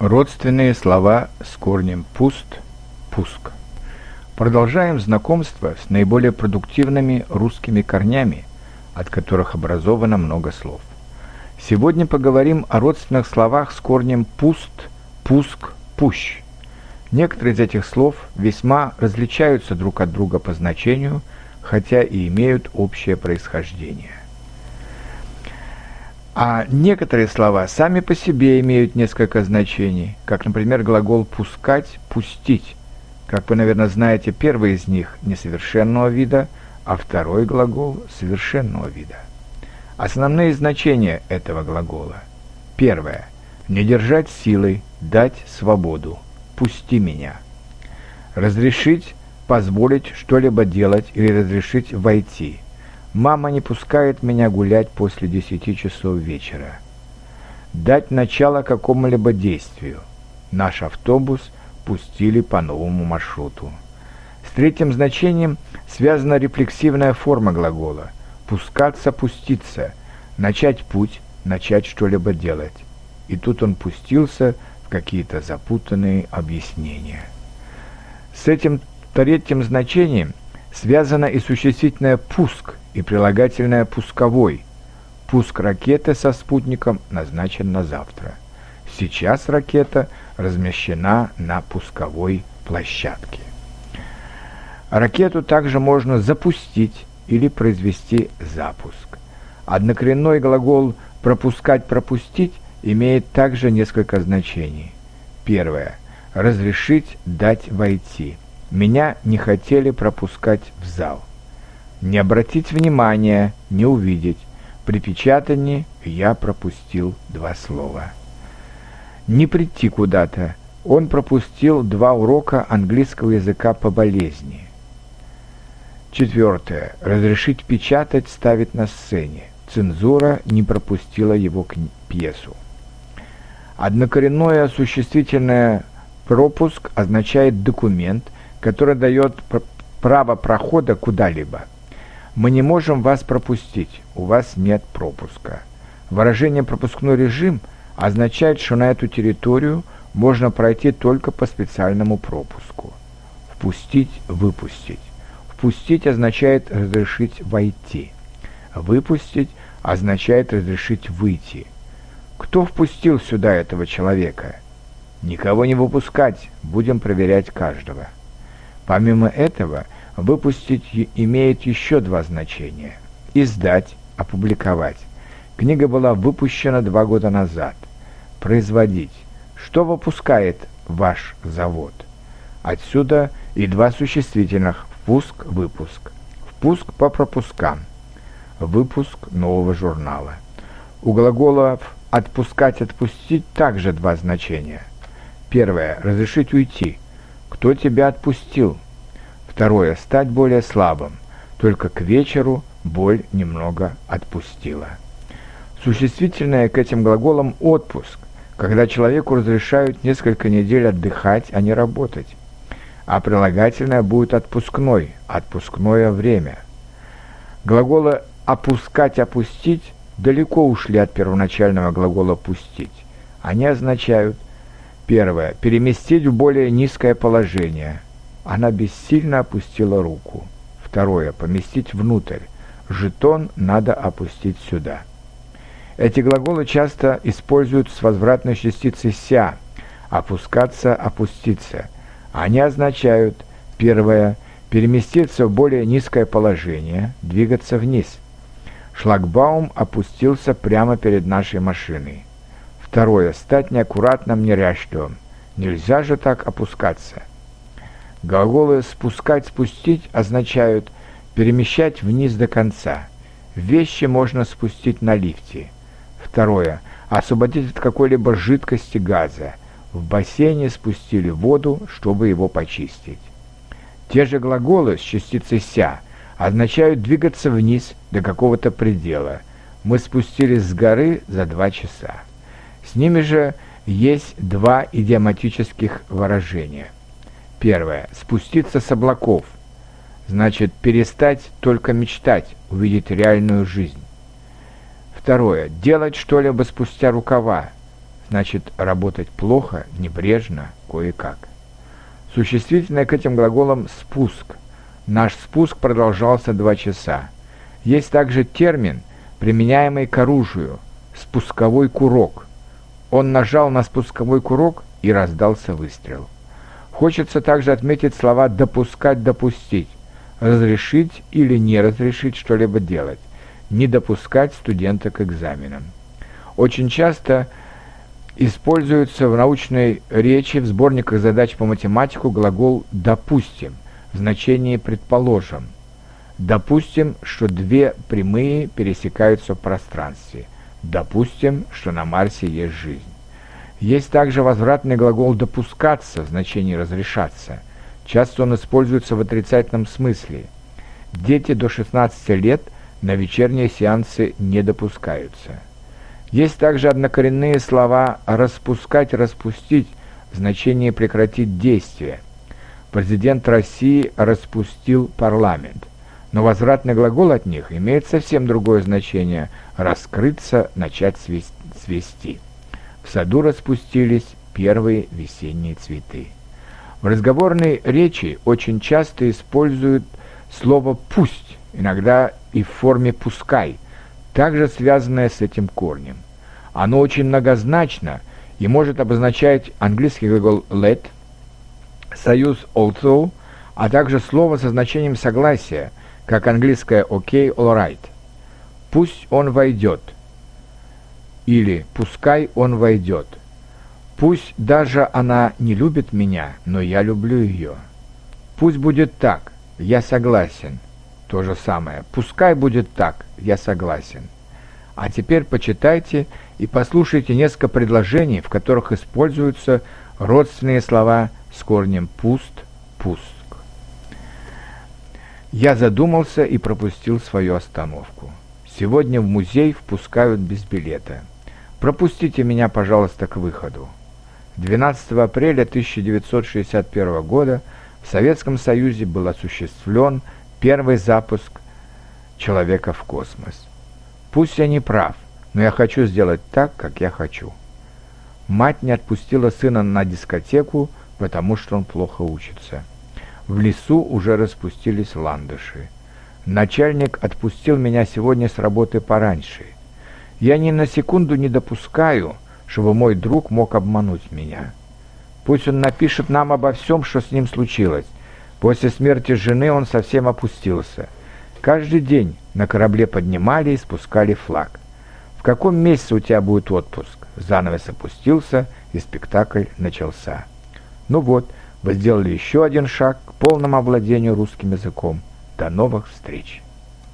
Родственные слова с корнем «пуст» – «пуск». Продолжаем знакомство с наиболее продуктивными русскими корнями, от которых образовано много слов. Сегодня поговорим о родственных словах с корнем «пуст», «пуск», «пущ». Некоторые из этих слов весьма различаются друг от друга по значению, хотя и имеют общее происхождение. А некоторые слова сами по себе имеют несколько значений, как, например, глагол «пускать», «пустить». Как вы, наверное, знаете, первый из них несовершенного вида, а второй глагол совершенного вида. Основные значения этого глагола. Первое. Не держать силой, дать свободу. Пусти меня. Разрешить, позволить что-либо делать или разрешить войти – Мама не пускает меня гулять после десяти часов вечера. Дать начало какому-либо действию. Наш автобус пустили по новому маршруту. С третьим значением связана рефлексивная форма глагола. Пускаться, пуститься. Начать путь, начать что-либо делать. И тут он пустился в какие-то запутанные объяснения. С этим третьим значением связано и существительное «пуск», и прилагательное «пусковой». Пуск ракеты со спутником назначен на завтра. Сейчас ракета размещена на пусковой площадке. Ракету также можно запустить или произвести запуск. Однокоренной глагол «пропускать-пропустить» имеет также несколько значений. Первое. Разрешить дать войти. Меня не хотели пропускать в зал. Не обратить внимания, не увидеть. При печатании я пропустил два слова. Не прийти куда-то. Он пропустил два урока английского языка по болезни. Четвертое. Разрешить печатать, ставить на сцене. Цензура не пропустила его к пьесу. Однокоренное существительное пропуск означает документ, который дает право прохода куда-либо. Мы не можем вас пропустить, у вас нет пропуска. Выражение «пропускной режим» означает, что на эту территорию можно пройти только по специальному пропуску. Впустить, выпустить. Впустить означает разрешить войти. Выпустить означает разрешить выйти. Кто впустил сюда этого человека? Никого не выпускать, будем проверять каждого. Помимо этого, Выпустить имеет еще два значения. Издать, опубликовать. Книга была выпущена два года назад. Производить. Что выпускает ваш завод? Отсюда и два существительных «впуск», «выпуск». Впуск по пропускам. Выпуск нового журнала. У глаголов «отпускать», «отпустить» также два значения. Первое – разрешить уйти. Кто тебя отпустил? Второе – стать более слабым. Только к вечеру боль немного отпустила. Существительное к этим глаголам «отпуск», когда человеку разрешают несколько недель отдыхать, а не работать. А прилагательное будет отпускной, отпускное время. Глаголы «опускать», «опустить» далеко ушли от первоначального глагола «пустить». Они означают Первое. Переместить в более низкое положение – она бессильно опустила руку. Второе. Поместить внутрь. Жетон надо опустить сюда. Эти глаголы часто используют с возвратной частицей «ся» – опускаться, опуститься. Они означают, первое – переместиться в более низкое положение, двигаться вниз. Шлагбаум опустился прямо перед нашей машиной. Второе – стать неаккуратным, неряшливым. Нельзя же так опускаться. Глаголы «спускать», «спустить» означают перемещать вниз до конца. Вещи можно спустить на лифте. Второе. Освободить от какой-либо жидкости газа. В бассейне спустили воду, чтобы его почистить. Те же глаголы с частицей «ся» означают двигаться вниз до какого-то предела. Мы спустились с горы за два часа. С ними же есть два идиоматических выражения – Первое. Спуститься с облаков. Значит, перестать только мечтать, увидеть реальную жизнь. Второе. Делать что-либо спустя рукава. значит работать плохо, небрежно, кое-как. Существительное к этим глаголам «спуск». Наш спуск продолжался два часа. Есть также термин, применяемый к оружию – спусковой курок. Он нажал на спусковой курок и раздался выстрел. Хочется также отметить слова «допускать», «допустить», «разрешить» или «не разрешить что-либо делать», «не допускать студента к экзаменам». Очень часто используется в научной речи в сборниках задач по математику глагол «допустим» в значении «предположим». Допустим, что две прямые пересекаются в пространстве. Допустим, что на Марсе есть жизнь. Есть также возвратный глагол «допускаться» в значении «разрешаться». Часто он используется в отрицательном смысле. Дети до 16 лет на вечерние сеансы не допускаются. Есть также однокоренные слова «распускать», «распустить» в значении «прекратить действие». Президент России распустил парламент, но возвратный глагол от них имеет совсем другое значение – раскрыться, начать свести. В саду распустились первые весенние цветы. В разговорной речи очень часто используют слово «пусть», иногда и в форме «пускай», также связанное с этим корнем. Оно очень многозначно и может обозначать английский глагол let, союз although, а также слово со значением согласия, как английское ok, all right. Пусть он войдет. Или пускай он войдет. Пусть даже она не любит меня, но я люблю ее. Пусть будет так, я согласен. То же самое. Пускай будет так, я согласен. А теперь почитайте и послушайте несколько предложений, в которых используются родственные слова с корнем «пуст», «пуск». Я задумался и пропустил свою остановку. Сегодня в музей впускают без билета. Пропустите меня, пожалуйста, к выходу. 12 апреля 1961 года в Советском Союзе был осуществлен первый запуск человека в космос. Пусть я не прав, но я хочу сделать так, как я хочу. Мать не отпустила сына на дискотеку, потому что он плохо учится. В лесу уже распустились ландыши. Начальник отпустил меня сегодня с работы пораньше. Я ни на секунду не допускаю, чтобы мой друг мог обмануть меня. Пусть он напишет нам обо всем, что с ним случилось. После смерти жены он совсем опустился. Каждый день на корабле поднимали и спускали флаг. В каком месяце у тебя будет отпуск? Занавес опустился, и спектакль начался. Ну вот, вы сделали еще один шаг к полному овладению русским языком. До новых встреч!